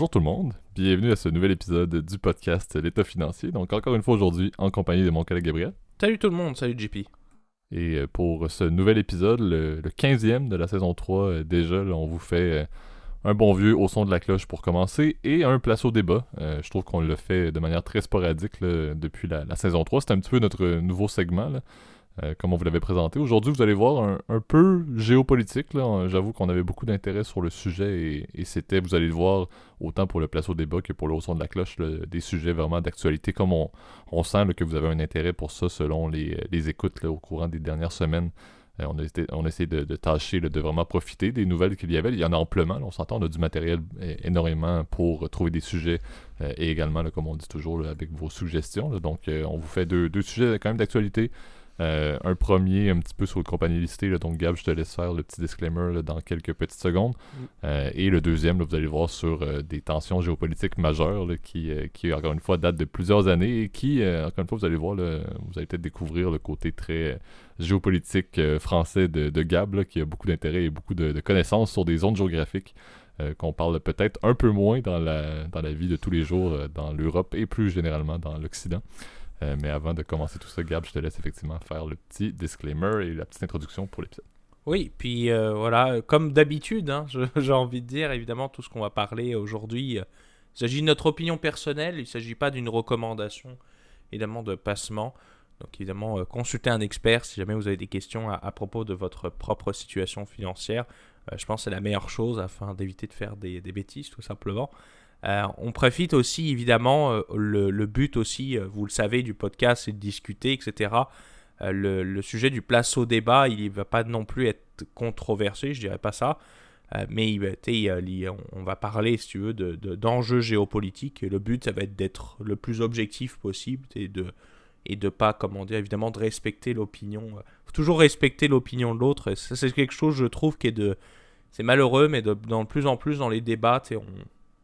Bonjour tout le monde, bienvenue à ce nouvel épisode du podcast L'État financier. Donc encore une fois aujourd'hui en compagnie de mon collègue Gabriel. Salut tout le monde, salut JP. Et euh, pour ce nouvel épisode, le, 15e de la saison 3 euh, déjà, on vous fait euh, un bon vieux au son de la cloche pour commencer et un place au débat. je trouve qu'on le fait de manière très sporadique depuis la, la, saison 3. C'est un petit peu notre nouveau segment. Là. Euh, comme on vous l'avait présenté. Aujourd'hui, vous allez voir un, peu géopolitique. J'avoue qu'on avait beaucoup d'intérêt sur le sujet et, c'était, vous allez le voir, autant pour le place au débat que pour le son de la cloche, des sujets vraiment d'actualité. Comme on, sent que vous avez un intérêt pour ça selon les, écoutes au courant des dernières semaines. Euh, on, a de, tâcher de vraiment profiter des nouvelles qu'il y avait. Il y en a amplement. on s'entend, on a du matériel énormément pour trouver des sujets euh, et également, comme on dit toujours, avec vos suggestions. donc, on vous fait deux sujets quand même d'actualité. Euh, un premier, un petit peu sur le compagnie listée. donc, Gab, je te laisse faire le petit disclaimer dans quelques petites secondes. Mm. Euh, et le deuxième, vous allez voir sur euh, des tensions géopolitiques majeures qui, qui, encore une fois, datent de plusieurs années et qui, encore une fois, vous allez voir, vous allez peut-être découvrir le côté très géopolitique français de, Gab, qui a beaucoup d'intérêt et beaucoup de, connaissances sur des zones géographiques. qu'on parle peut-être un peu moins dans la, dans la vie de tous les jours dans l'Europe et plus généralement dans l'Occident. Euh, mais avant de commencer tout ça, Gab, je te laisse effectivement faire le petit disclaimer et la petite introduction pour l'épisode. Oui, puis euh, voilà, comme d'habitude, hein, j'ai envie de dire, évidemment, tout ce qu'on va parler aujourd'hui, euh, il s'agit de notre opinion personnelle, il ne s'agit pas d'une recommandation, évidemment, de passement. Donc évidemment, consultez un expert si jamais vous avez des questions à, propos de votre propre situation financière. je pense que c'est la meilleure chose afin d'éviter de faire des, des, bêtises, tout simplement. Euh, on profite aussi, évidemment, euh, le, but aussi, euh, vous le savez, du podcast, c'est de discuter, etc. Le, sujet du place au débat, il ne va pas non plus être controversé, je dirais pas ça. mais on va parler, si tu veux, d'enjeux de, géopolitiques. Et le but, ça va être d'être le plus objectif possible et de et de pas, comment dire, évidemment, de respecter l'opinion. faut toujours respecter l'opinion de l'autre. c'est quelque chose, je trouve, qui est de... C'est malheureux, mais de, dans plus en plus dans les débats, on,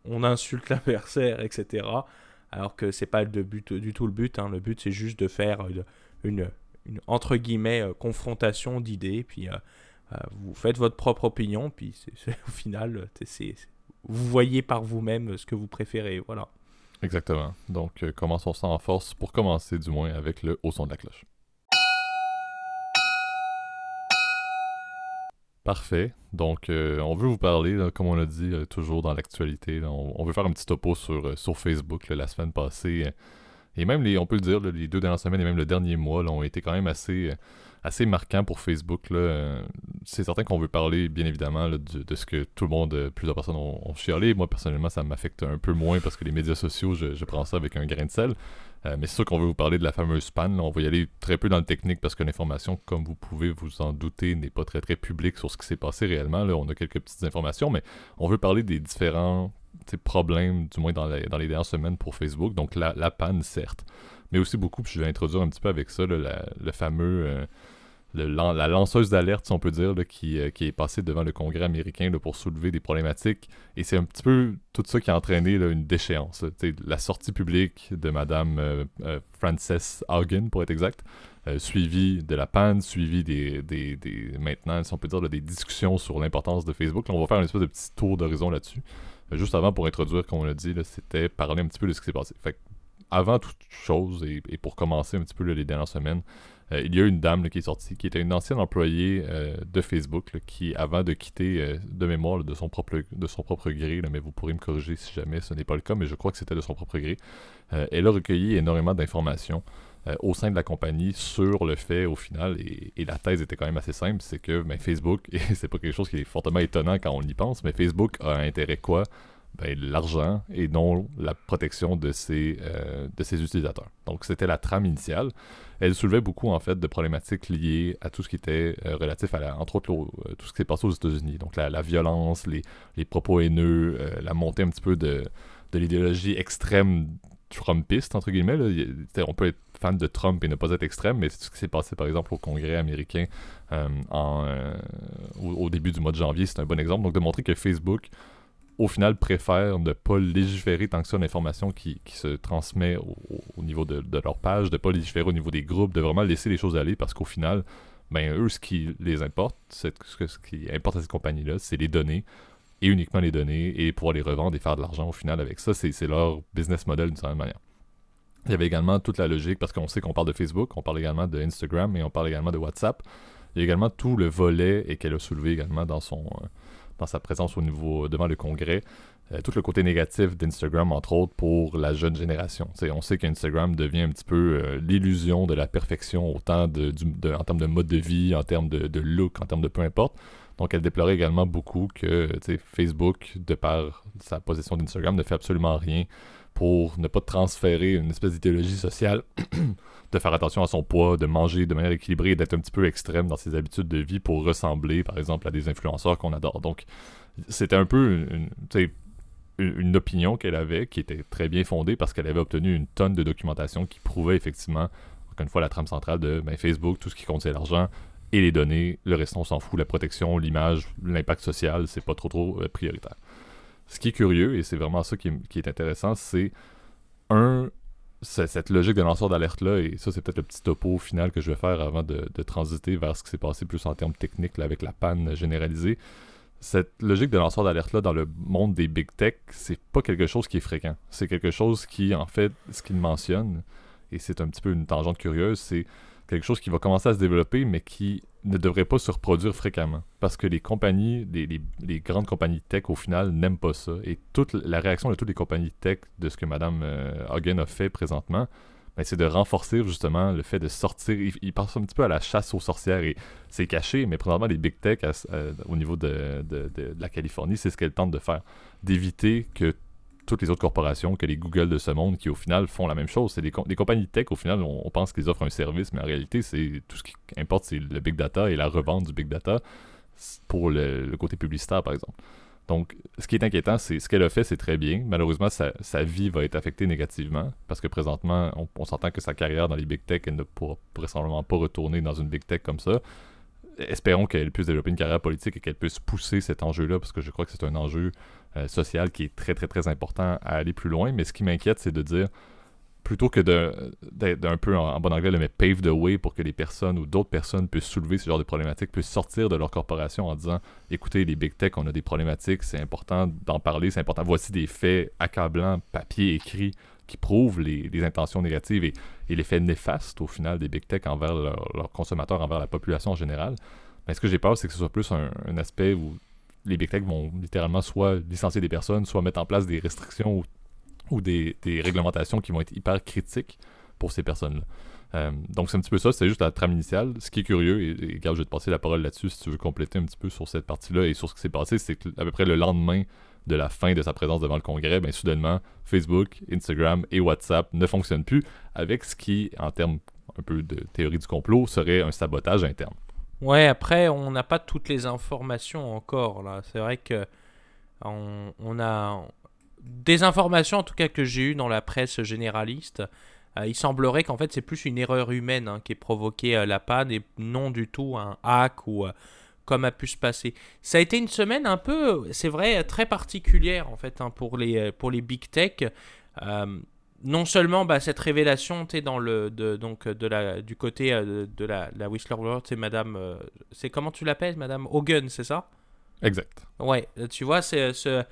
on insulte l'adversaire, etc. Alors que c'est pas le but, du tout le but. Hein. Le but, c'est juste de faire une, entre guillemets, euh, confrontation d'idées. Puis euh, euh, vous faites votre propre opinion. Puis au final, vous voyez par vous-même ce que vous préférez. Voilà. Exactement. Donc, commençons ça en force, pour commencer du moins avec le haut son de la cloche. Parfait. Donc, euh, on veut vous parler, comme on a dit, euh, toujours dans l'actualité. On, veut faire un petit topo sur, euh, Facebook la semaine passée. et même, les, on peut le dire, les deux dernières semaines et même le dernier mois ont été quand même assez, assez marquants pour Facebook. C'est certain qu'on veut parler, bien évidemment, de, ce que tout le monde, plusieurs personnes ont, ont. Moi, personnellement, ça m'affecte un peu moins parce que les médias sociaux, je prends ça avec un grain de sel. Euh, mais c'est sûr qu'on veut vous parler de la fameuse panne. On va y aller très peu dans le technique parce que l'information, comme vous pouvez vous en douter, n'est pas très très publique sur ce qui s'est passé réellement. Là, on a quelques petites informations, mais on veut parler des différents problèmes, du moins dans, les dernières semaines pour Facebook. Donc la, panne, certes, mais aussi beaucoup, puis je vais introduire un petit peu avec ça le fameux... Euh, la lanceuse d'alerte, si on peut dire, euh, qui, est passée devant le Congrès américain pour soulever des problématiques. Et c'est un petit peu tout ça qui a entraîné une déchéance. la sortie publique de Madame euh, euh, Frances Haugen, pour être exact, suivi de la panne, suivi des, maintenant, si on peut dire, des discussions sur l'importance de Facebook. on va faire un espèce de petit tour d'horizon là-dessus. juste avant, pour introduire, comme on l'a dit, c'était parler un petit peu de ce qui s'est passé. Avant toute chose, et, pour commencer un petit peu les dernières semaines, euh, il y a une dame qui est sortie, qui était une ancienne employée euh, de Facebook, qui, avant de quitter euh, de mémoire de, son propre, de son propre gré, mais vous pourrez me corriger si jamais ce n'est pas le cas, mais je crois que c'était de son propre gré, elle a recueilli énormément d'informations au sein de la compagnie sur le fait, au final, et, la thèse était quand même assez simple, c'est que ben, Facebook, et c'est pas quelque chose qui est fortement étonnant quand on y pense, mais Facebook a intérêt quoi ben, l'argent et non la protection de ses, de ses utilisateurs. Donc c'était la trame initiale elle soulevait beaucoup en fait de problématiques liées à tout ce qui était euh, relatif à entre autres euh, tout ce qui s'est passé aux États-Unis. Donc la, violence, les, propos haineux, euh, la montée un petit peu de, l'idéologie extrême trumpiste entre guillemets. On peut être fan de Trump et ne pas être extrême, mais c'est ce qui s'est passé par exemple au Congrès américain au, début du mois de janvier, c'est un bon exemple. Donc de montrer que Facebook au final, préfèrent ne pas légiférer tant que ça l'information qui, qui, se transmet au, niveau de, leur page, de ne pas légiférer au niveau des groupes, de vraiment laisser les choses aller parce qu'au final, ben, eux, ce qui les importe, ce, ce qui importe à ces compagnies-là, c'est les données et uniquement les données et pouvoir les revendre et faire de l'argent au final avec ça. C'est leur business model d'une certaine manière. Il y avait également toute la logique, parce qu'on sait qu'on parle de Facebook, on parle également de Instagram et on parle également de WhatsApp. Il y a également tout le volet et qu'elle a soulevé également dans, son, euh, dans sa présence au niveau devant le Congrès. Euh, tout le côté négatif d'Instagram, entre autres, pour la jeune génération. on sait qu'Instagram devient un petit peu euh, l'illusion de la perfection, autant en termes de mode de vie, en termes de, look, en termes de peu importe. Donc, elle déplorait également beaucoup que Facebook, de par sa position d'Instagram, ne fait absolument rien pour ne pas transférer une espèce d'idéologie sociale, de faire attention à son poids, de manger de manière équilibrée, d'être un petit peu extrême dans ses habitudes de vie pour ressembler, par exemple, à des influenceurs qu'on adore. Donc, c'était un peu une, opinion qu'elle avait qui était très bien fondée parce qu'elle avait obtenu une tonne de documentation qui prouvait effectivement, encore une fois, la trame centrale de ben, Facebook, tout ce qui compte c'est l'argent et les données, le reste on s'en fout, la protection, l'image, l'impact social, c'est pas trop trop euh, prioritaire. Ce qui est curieux, et c'est vraiment ça qui est, intéressant, c'est un, cette logique de lanceur d'alerte-là, et ça, c'est peut-être le petit topo final que je vais faire avant de, transiter vers ce qui s'est passé plus en termes techniques avec la panne généralisée. Cette logique de lanceur d'alerte-là dans le monde des big tech, c'est pas quelque chose qui est fréquent. C'est quelque chose qui, en fait, ce qu'il mentionne, et c'est un petit peu une tangente curieuse, c'est quelque chose qui va commencer à se développer, mais qui ne devrait pas se reproduire fréquemment. Parce que les compagnies, les, grandes compagnies tech, au final, n'aiment pas ça. Et toute la réaction de toutes les compagnies tech de ce que Mme euh, Hogan a fait présentement, ben, c'est de renforcer justement le fait de sortir. Il, passe un petit peu à la chasse aux sorcières et c'est caché, mais présentement, les big tech au niveau de, de la Californie, c'est ce qu'elles tentent de faire. D'éviter que toutes les autres corporations, que les Google de ce monde, qui au final font la même chose. C'est des, compagnies tech, au final, on, pense qu'ils offrent un service, mais en réalité, c'est tout ce qui importe, c'est le big data et la revente du big data pour le, côté publicitaire, par exemple. Donc, ce qui est inquiétant, c'est ce qu'elle a fait, c'est très bien. Malheureusement, sa, vie va être affectée négativement parce que présentement, on, s'entend que sa carrière dans les big tech, elle ne pourra vraisemblablement pas retourner dans une big tech comme ça espérons qu'elle puisse développer une carrière politique et qu'elle puisse pousser cet enjeu-là, parce que je crois que c'est un enjeu euh, social qui est très, très, très important à aller plus loin. Mais ce qui m'inquiète, c'est de dire, plutôt que d'un peu en, bon anglais, mais pave the way pour que les personnes ou d'autres personnes puissent soulever ce genre de problématiques, puissent sortir de leur corporation en disant écoutez, les big tech, on a des problématiques, c'est important d'en parler, c'est important. Voici des faits accablants, papier écrit, qui prouvent les, intentions négatives et, l'effet néfaste au final des big tech envers leurs consommateurs, envers la population en général. Mais ce que j'ai peur, c'est que ce soit plus un, aspect où les big tech vont littéralement soit licencier des personnes, soit mettre en place des restrictions ou, des, réglementations qui vont être hyper critiques pour ces personnes-là. Euh, donc c'est un petit peu ça, c'est juste la trame initiale. Ce qui est curieux, et, et je vais te passer la parole là-dessus si tu veux compléter un petit peu sur cette partie-là et sur ce qui s'est passé, c'est qu'à peu près le lendemain de la fin de sa présence devant le Congrès, ben, soudainement, Facebook, Instagram et WhatsApp ne fonctionnent plus avec ce qui, en termes un peu de théorie du complot, serait un sabotage interne. Ouais, après, on n'a pas toutes les informations encore. là. C'est vrai que on, a des informations, en tout cas que j'ai eues dans la presse généraliste. Euh, il semblerait qu'en fait, c'est plus une erreur humaine hein, qui ait provoqué euh, la panne et non du tout un hack ou euh, comme a pu se passer. Ça a été une semaine un peu, c'est vrai, très particulière en fait hein, pour, les, pour les big tech. Euh, non seulement bah, cette révélation es dans le de, donc de la du côté euh, de, la, la Whistler c'est Madame euh, c'est comment tu l'appelles Madame Hogan c'est ça? Exact. Ouais, tu vois c'est ce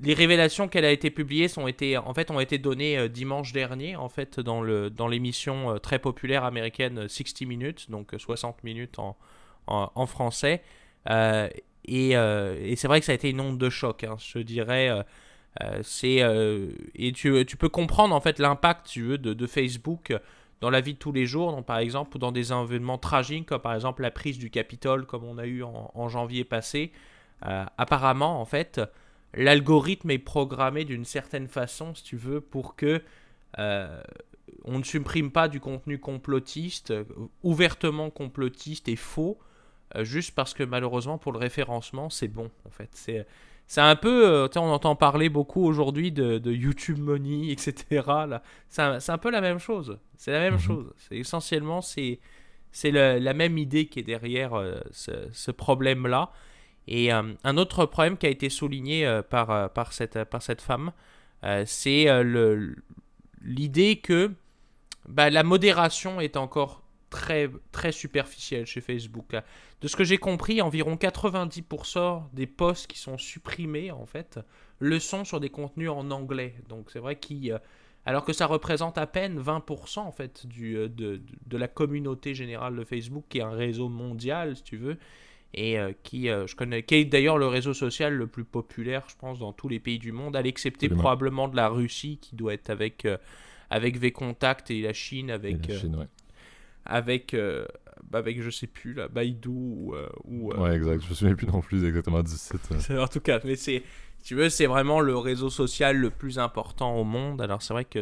les révélations qu'elle a été publiées sont été en fait ont été données dimanche dernier en fait dans le dans l'émission très populaire américaine 60 minutes donc 60 minutes en en, français. Euh, euh, et, c'est vrai que ça a été une onde de choc, hein, je dirais. Euh, c'est et tu, tu, peux comprendre en fait l'impact tu veux de, Facebook dans la vie de tous les jours, donc, par exemple, ou dans des événements tragiques, comme par exemple la prise du Capitole, comme on a eu en, janvier passé. apparemment, en fait, l'algorithme est programmé d'une certaine façon, si tu veux, pour que on ne supprime pas du contenu complotiste, ouvertement complotiste et faux, juste parce que malheureusement pour le référencement c'est bon en fait. C'est c'est un peu, euh, on entend parler beaucoup aujourd'hui de, YouTube Money, etc. Là, c'est un, peu la même chose. C'est la même mhm. chose. C'est essentiellement c'est c'est la même idée qui est derrière euh, ce, problème-là. Et un autre problème qui a été souligné par, par, cette, par cette femme, c'est l'idée que bah, la modération est encore très, très superficielle chez Facebook. De ce que j'ai compris, environ 90% des posts qui sont supprimés, en fait, le sont sur des contenus en anglais. Donc c'est vrai qu'il... Euh, alors que ça représente à peine 20% en fait du, euh, de, de, la communauté générale de Facebook, qui est un réseau mondial, si tu veux, et euh, qui, je connais, qui est d'ailleurs le réseau social le plus populaire, je pense, dans tous les pays du monde, à l'excepter probablement de la Russie, qui doit être avec, avec VKontakte et la Chine avec... la Chine, ouais avec, euh, avec je sais plus, la Baidu ou. Euh, ou euh, Ouais, exact. Je me souviens plus non plus exactement du site. En tout cas, mais c'est. Tu veux, c'est vraiment le réseau social le plus important au monde. Alors, c'est vrai que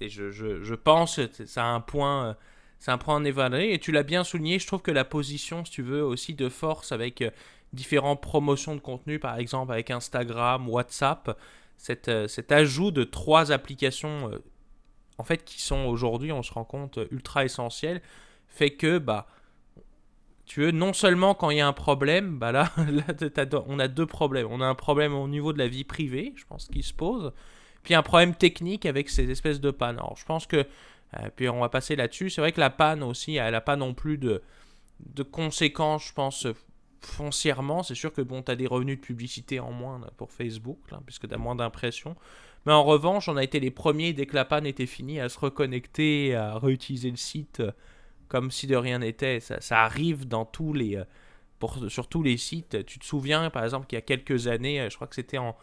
je, je, je pense que ça a un point. C'est un point à évaluer et tu l'as bien souligné. Je trouve que la position, si tu veux, aussi de force avec différentes promotions de contenu, par exemple avec Instagram, WhatsApp, cet, cet ajout de trois applications en fait, qui sont aujourd'hui, on se rend compte, ultra essentiels, fait que, bah, tu veux, non seulement quand il y a un problème, bah là, on a deux problèmes. On a un problème au niveau de la vie privée, je pense, qui se pose, puis un problème technique avec ces espèces de pannes. Alors, je pense que, euh, puis on va passer là-dessus, c'est vrai que la panne aussi, elle n'a pas non plus de, de conséquences, je pense, foncièrement. C'est sûr que, bon, tu as des revenus de publicité en moins pour Facebook, puisque tu as moins d'impressions. Mais en revanche, on a été les premiers, dès que la panne était finie, à se reconnecter, à réutiliser le site euh, comme si de rien n'était. Ça, arrive dans tous les, euh, pour, sur tous les sites. Tu te souviens, par exemple, qu'il y a quelques années, euh, je crois que c'était en...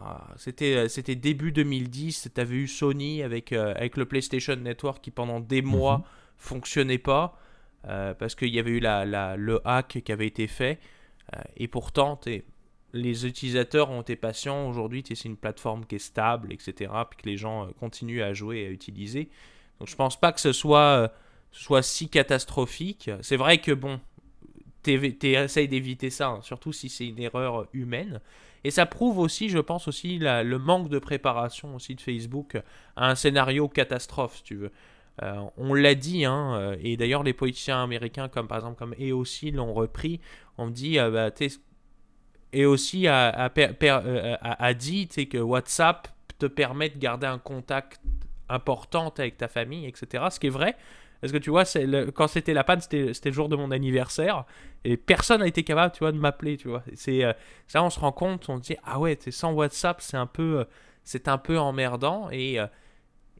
Ah, c'était, c'était début 2010, tu avais eu Sony avec, avec le PlayStation Network qui pendant des mois mhm. fonctionnait pas parce qu'il y avait eu la, la, le hack qui avait été fait. et pourtant, es, les utilisateurs ont été patients. Aujourd'hui, c'est une plateforme qui est stable, etc. Puis que les gens euh, continuent à jouer et à utiliser. Donc je pense pas que ce soit, euh, soit si catastrophique. C'est vrai que bon, tu essayes d'éviter ça, hein, surtout si c'est une erreur humaine. Et ça prouve aussi, je pense aussi, le manque de préparation aussi de Facebook à un scénario catastrophe, si tu veux. Euh, on l'a dit, hein, et d'ailleurs les politiciens américains, comme par exemple comme EOC, l'ont repris. On dit, bah, et aussi a, euh, a, a, dit que WhatsApp te permet de garder un contact important avec ta famille, etc. Ce qui est vrai. Parce que tu vois, quand c'était la panne, c'était le jour de mon anniversaire. Et personne n'a été capable, tu vois, de m'appeler, tu vois. Euh, ça, on se rend compte, on se dit, ah ouais, sans WhatsApp, c'est un peu, euh, un peu emmerdant. Et,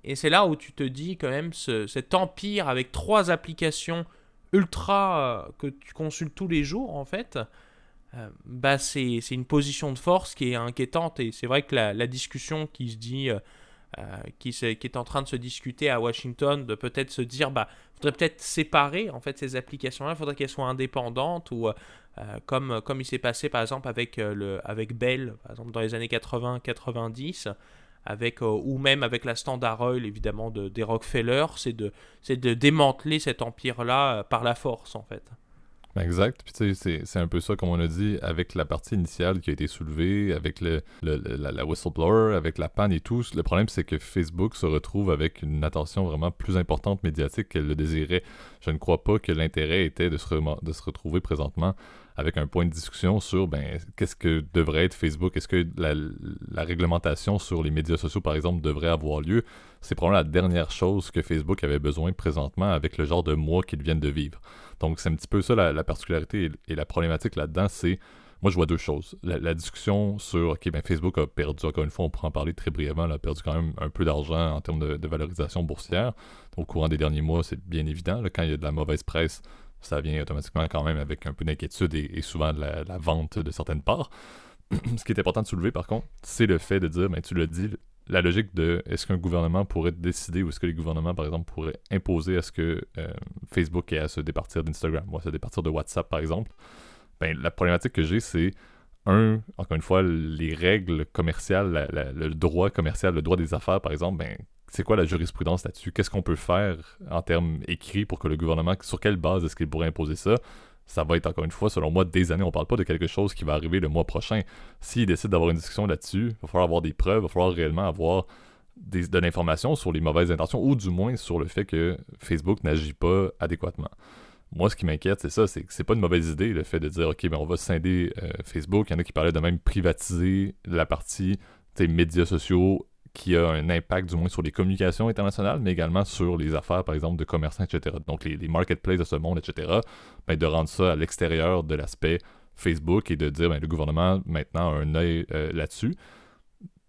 et c'est là où tu te dis quand même, ce, cet empire avec trois applications ultra que tu consultes tous les jours, en fait, euh, bah c'est une position de force qui est inquiétante et c'est vrai que la, discussion qui se dit euh, euh, qui, est en train de se discuter à Washington de peut-être se dire bah faudrait peut-être séparer en fait ces applications là il faudrait qu'elles soient indépendantes ou comme comme il s'est passé par exemple avec le avec Bell par exemple dans les années 80 90 avec ou même avec la Standard Oil évidemment de des Rockefeller c'est de c'est de démanteler cet empire là par la force en fait Exact. Puis c'est un peu ça, comme on a dit, avec la partie initiale qui a été soulevée, avec le, la, whistleblower, avec la panne et tout. Le problème, c'est que Facebook se retrouve avec une attention vraiment plus importante médiatique qu'elle le désirait. Je ne crois pas que l'intérêt était de se, de se retrouver présentement avec un point de discussion sur ben, qu'est-ce que devrait être Facebook, est-ce que la, réglementation sur les médias sociaux, par exemple, devrait avoir lieu? C'est probablement la dernière chose que Facebook avait besoin présentement avec le genre de mois qu'ils viennent de vivre. Donc c'est un petit peu ça la, particularité et, la problématique là-dedans, c'est moi, je vois deux choses. La, discussion sur, OK, ben Facebook a perdu, encore une fois, on pourra en parler très brièvement, a perdu quand même un peu d'argent en termes de, valorisation boursière. Au courant des derniers mois, c'est bien évident. quand il y a de la mauvaise presse, ça vient automatiquement quand même avec un peu d'inquiétude et, souvent de la, vente de certaines parts. Ce qui est important de soulever, par contre, c'est le fait de dire, ben, tu l'as dit, la logique de est-ce qu'un gouvernement pourrait décider ou est-ce que les gouvernements, par exemple, pourraient imposer à ce que euh, Facebook ait à se départir d'Instagram ou à se départir de WhatsApp, par exemple, ben, la problématique que j'ai, c'est un, encore une fois, les règles commerciales, le droit commercial, le droit des affaires, par exemple, ben, c'est quoi la jurisprudence là-dessus? Qu'est-ce qu'on peut faire en termes écrits pour que le gouvernement, sur quelle base est-ce qu'il pourrait imposer ça? ça va être encore une fois, selon moi, des années. On parle pas de quelque chose qui va arriver le mois prochain. S'ils décident d'avoir une discussion là-dessus, il va falloir avoir des preuves, il va falloir réellement avoir de l'information sur les mauvaises intentions, ou du moins sur le fait que Facebook n'agit pas adéquatement. Moi, ce qui m'inquiète, c'est ça, c'est que c'est pas une mauvaise idée, le fait de dire, OK, ben on va scinder euh, Facebook. Il y en a qui parlaient de même privatiser la partie médias sociaux qui a un impact du moins sur les communications internationales, mais également sur les affaires, par exemple, de commerçants, etc. Donc les, marketplaces de ce monde, etc. Ben, de rendre ça à l'extérieur de l'aspect Facebook et de dire ben, le gouvernement maintenant a un œil euh, là-dessus.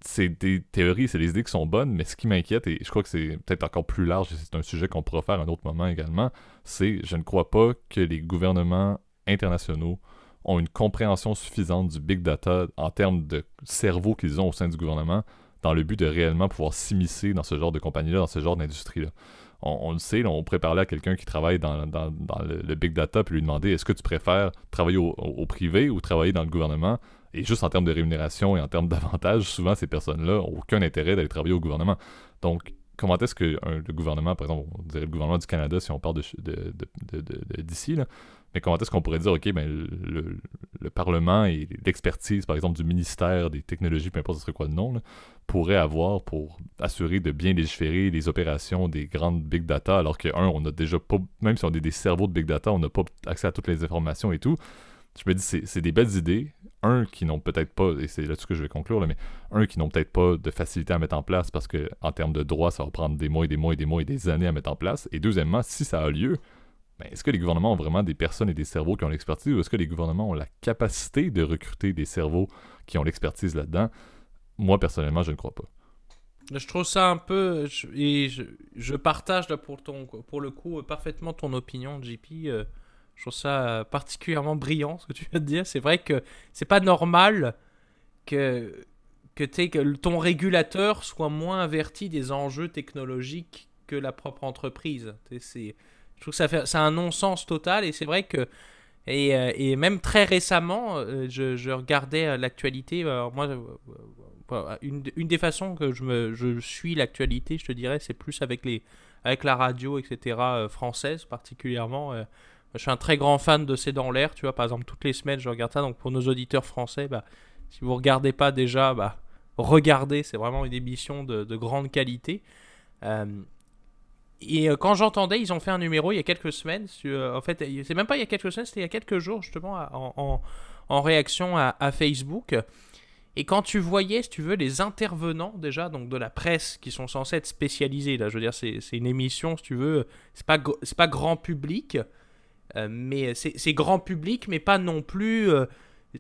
C'est des théories, c'est des idées qui sont bonnes, mais ce qui m'inquiète, et je crois que c'est peut-être encore plus large, et c'est un sujet qu'on pourra faire à un autre moment également, c'est je ne crois pas que les gouvernements internationaux ont une compréhension suffisante du big data en termes de cerveau qu'ils ont au sein du gouvernement dans le but de réellement pouvoir s'immiscer dans ce genre de compagnie-là, dans ce genre d'industrie-là. On, le sait, on pourrait parler à quelqu'un qui travaille dans, le, big data puis lui demander est-ce que tu préfères travailler au, privé ou travailler dans le gouvernement? Et juste en termes de rémunération et en termes d'avantages, souvent ces personnes-là n'ont aucun intérêt d'aller travailler au gouvernement. Donc, comment est-ce que le gouvernement, par exemple, on dirait le gouvernement du Canada si on parle d'ici, de, mais comment est-ce qu'on pourrait dire, OK, ben, le, Parlement et l'expertise, par exemple, du ministère des technologies, peu importe ce serait quoi le nom, pourrait avoir pour assurer de bien légiférer les opérations des grandes big data, alors que, un, on a déjà pas, même si on a des cerveaux de big data, on n'a pas accès à toutes les informations et tout. Je me dis, c'est des belles idées. Un, qui n'ont peut-être pas, et c'est là-dessus que je vais conclure, mais un, qui n'ont peut-être pas de facilité à mettre en place parce que en termes de droit, ça va prendre des mois et des mois et des mois et des années à mettre en place. Et deuxièmement, si ça a lieu, ben, est-ce que les gouvernements ont vraiment des personnes et des cerveaux qui ont l'expertise ou est-ce que les gouvernements ont la capacité de recruter des cerveaux qui ont l'expertise là-dedans? Moi, personnellement, je ne crois pas. Je trouve ça un peu. et je, partage pour, le coup parfaitement ton opinion, JP. Euh, je trouve ça particulièrement brillant ce que tu viens de dire. C'est vrai que c'est pas normal que, que, que ton régulateur soit moins averti des enjeux technologiques que la propre entreprise. C'est je trouve que ça fait, c'est un non-sens total et c'est vrai que et, euh, et, même très récemment, euh, je, je regardais euh, l'actualité. moi, une, une, des façons que je, me, je suis l'actualité, je te dirais, c'est plus avec, les, avec la radio, etc., française particulièrement. je suis un très grand fan de C'est dans l'air, tu vois. Par exemple, toutes les semaines, je regarde ça. Donc, pour nos auditeurs français, bah, si vous ne regardez pas déjà, bah, regardez. C'est vraiment une émission de, de grande qualité. Et euh, quand j'entendais, ils ont fait un numéro il y a quelques semaines. en fait, c'est même pas il y a quelques semaines, c'était il y a quelques jours justement en, en, réaction à, Facebook. Et quand tu voyais, si tu veux, les intervenants déjà, donc de la presse, qui sont censés être spécialisés, là, je veux dire, c'est une émission, si tu veux, c'est pas, pas grand public, euh, mais c'est grand public, mais pas non plus euh,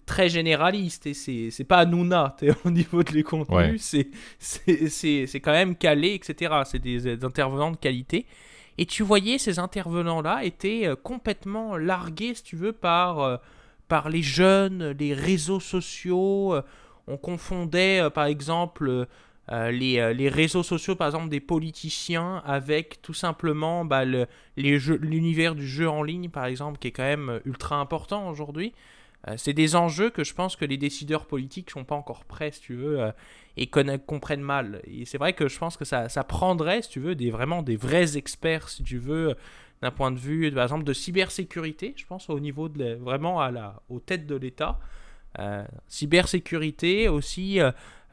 très généraliste et c'est pas Hanouna au niveau de les contenus, c'est quand même calé, etc. C'est des, intervenants de qualité. Et tu voyais ces intervenants-là étaient euh, complètement largués, si tu veux, par, euh, par les jeunes, les réseaux sociaux. Euh, on confondait, par exemple, les, les, réseaux sociaux, par exemple, des politiciens avec tout simplement bah, l'univers du jeu en ligne, par exemple, qui est quand même ultra important aujourd'hui. Euh, c'est des enjeux que je pense que les décideurs politiques sont pas encore prêts, si tu veux, euh, et comprennent mal. Et c'est vrai que je pense que ça, ça, prendrait, si tu veux, des, vraiment des vrais experts, si tu veux, d'un point de vue, par exemple, de cybersécurité, je pense, au niveau de vraiment à la, aux têtes de l'État. Euh, cybersécurité aussi,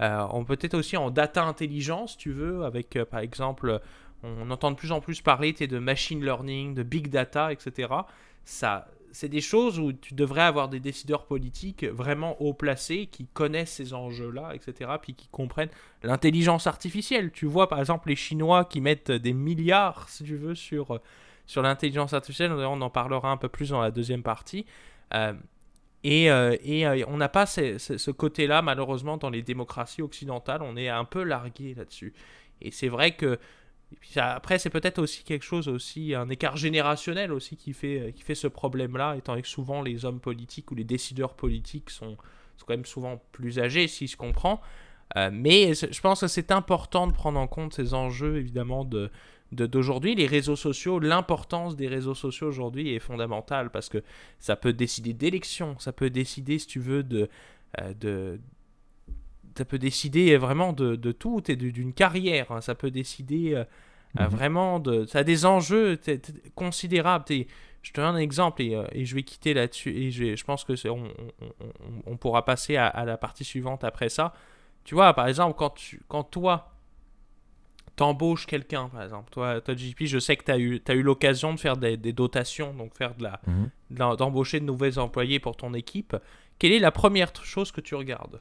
on peut être aussi en data intelligence, si tu veux, avec par exemple, on entend de plus en plus parler de machine learning, de big data, etc. Ça, c'est des choses où tu devrais avoir des décideurs politiques vraiment haut placés qui connaissent ces enjeux-là, etc., puis qui comprennent l'intelligence artificielle. Tu vois, par exemple, les Chinois qui mettent des milliards, si tu veux, sur, sur l'intelligence artificielle. On en parlera un peu plus dans la deuxième partie. Euh, et, euh, et euh, on n'a pas ce côté-là, malheureusement, dans les démocraties occidentales. On est un peu largué là-dessus. Et c'est vrai que après, c'est peut-être aussi quelque chose, aussi un écart générationnel aussi qui fait, euh, qui fait ce problème-là, étant que souvent les hommes politiques ou les décideurs politiques sont, sont quand même souvent plus âgés, si je comprends. Euh, mais je pense que c'est important de prendre en compte ces enjeux, évidemment, de d'aujourd'hui. Les réseaux sociaux, l'importance des réseaux sociaux aujourd'hui est fondamentale parce que ça peut décider d'élections, ça peut décider, si tu veux, de, euh, de, ça peut décider vraiment de, de tout et d'une carrière. Hein. Ça peut décider euh, euh, mhm. vraiment de. Ça a des enjeux considérables. je te donne un exemple et, euh, et je vais quitter là-dessus. Et je, je, pense que on, on, on, pourra passer à, la partie suivante après ça. Tu vois, par exemple, quand, tu, quand toi, t'embauches quelqu'un, par exemple, toi, toi, JP, je sais que tu as eu, as eu l'occasion de faire des, des, dotations, donc faire de la, mhm. d'embaucher de, de nouveaux employés pour ton équipe. Quelle est la première chose que tu regardes?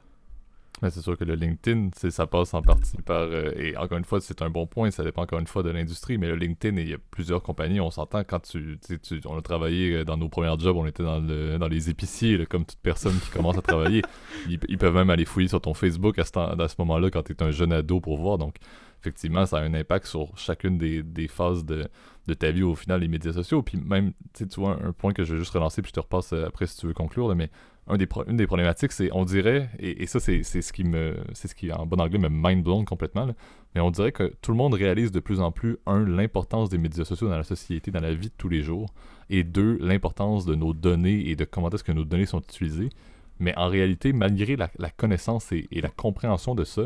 Mais c'est sûr que le LinkedIn, ça passe en partie par. Euh, et encore une fois, c'est un bon point, ça dépend encore une fois de l'industrie, mais le LinkedIn, il y a plusieurs compagnies, on s'entend quand tu, tu, On a travaillé euh, dans nos premiers jobs, on était dans, le, dans les épiciers, comme toute personne qui commence à travailler. Ils, peuvent même aller fouiller sur ton Facebook à ce, à ce moment-là quand tu es un jeune ado pour voir. Donc, effectivement, ça a un impact sur chacune des, des phases de, de, ta vie au final, les médias sociaux. Puis même, tu vois, un point que je vais juste relancer, puis je te repasse euh, après si tu veux conclure, mais des une des problématiques, c'est, on dirait, et, ça, c'est, ce qui me, c'est ce qui, en bon anglais, me mind blown complètement, mais on dirait que tout le monde réalise de plus en plus, un, l'importance des médias sociaux dans la société, dans la vie de tous les jours, et deux, l'importance de nos données et de comment est-ce que nos données sont utilisées. Mais en réalité, malgré la, connaissance et, la compréhension de ça,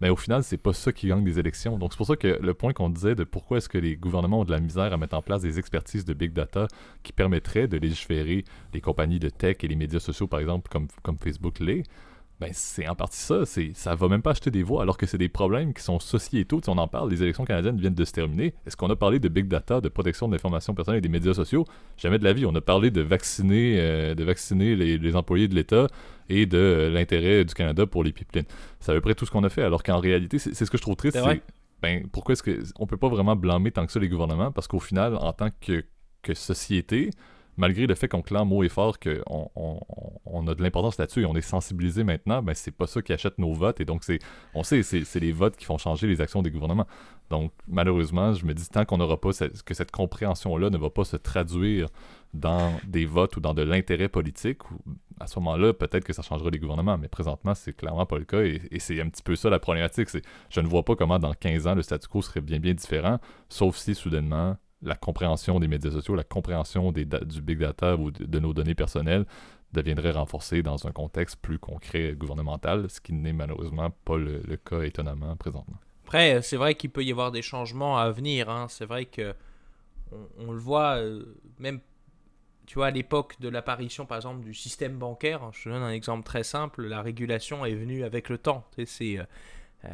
mais au final, c'est pas ça qui gagne des élections. Donc c'est pour ça que le point qu'on disait de pourquoi est-ce que les gouvernements ont de la misère à mettre en place des expertises de big data qui permettraient de légiférer les compagnies de tech et les médias sociaux, par exemple, comme, comme Facebook l'est, ben c'est en partie ça. C'est, ça va même pas acheter des voix alors que c'est des problèmes qui sont sociétaux. Si on en parle, les élections canadiennes viennent de se terminer. Est-ce qu'on a parlé de big data, de protection de l'information personnelle et des médias sociaux? Jamais de la vie. On a parlé de vacciner, euh, de vacciner les, employés de l'État et de euh, l'intérêt du Canada pour les pipelines. C'est à peu près tout ce qu'on a fait. Alors qu'en réalité, c'est, ce que je trouve triste. C'est, ben, pourquoi est-ce qu'on peut pas vraiment blâmer tant que ça les gouvernements? Parce qu'au final, en tant que, que société, malgré le fait qu'on clame haut et fort qu'on on, a de l'importance là-dessus et on est sensibilisé maintenant, ben c'est pas ça qui achète nos votes. Et donc, c'est on sait, c'est les votes qui font changer les actions des gouvernements. Donc, malheureusement, je me dis, tant qu'on n'aura pas que cette compréhension-là ne va pas se traduire dans des votes ou dans de l'intérêt politique, à ce moment-là, peut-être que ça changera les gouvernements. Mais présentement, c'est clairement pas le cas. Et, c'est un petit peu ça la problématique. Je ne vois pas comment dans 15 ans le statu quo serait bien bien différent, sauf si soudainement la compréhension des médias sociaux, la compréhension des du big data ou de, nos données personnelles deviendrait renforcée dans un contexte plus concret gouvernemental, ce qui n'est malheureusement pas le, cas étonnamment présentement. Après, c'est vrai qu'il peut y avoir des changements à venir. Hein. C'est vrai que on, le voit euh, même, tu vois, à l'époque de l'apparition, par exemple, du système bancaire. Hein, je te donne un exemple très simple. La régulation est venue avec le temps. C'est euh,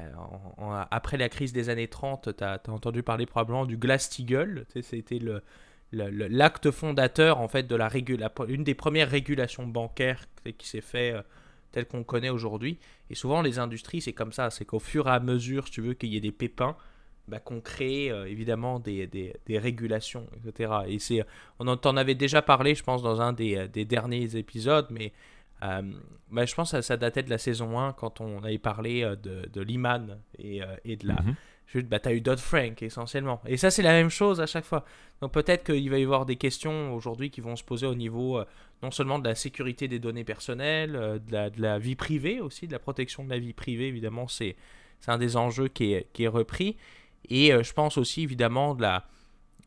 euh, après la crise des années 30, tu as, entendu parler probablement du Glass-Steagall. C'était le, l'acte fondateur en fait de la, une des premières régulations bancaires qui s'est fait euh, tel qu'on connaît aujourd'hui. Et souvent les industries c'est comme ça, c'est qu'au fur et à mesure, si tu veux qu'il y ait des pépins, bah, qu'on crée euh, évidemment des, des, des, régulations, etc. Et c'est, on en avait déjà parlé, je pense, dans un des, des derniers épisodes, mais euh, je pense que ça, datait de la saison 1 quand on avait parlé euh, de, de l'Iman et, euh, et, de la. Mm bah, tu as eu Dodd-Frank essentiellement. Et ça, c'est la même chose à chaque fois. Donc peut-être qu'il va y avoir des questions aujourd'hui qui vont se poser au niveau non seulement de la sécurité des données personnelles, de la, de, la, vie privée aussi, de la protection de la vie privée, évidemment, c'est un des enjeux qui est, qui est repris. Et je pense aussi évidemment de la,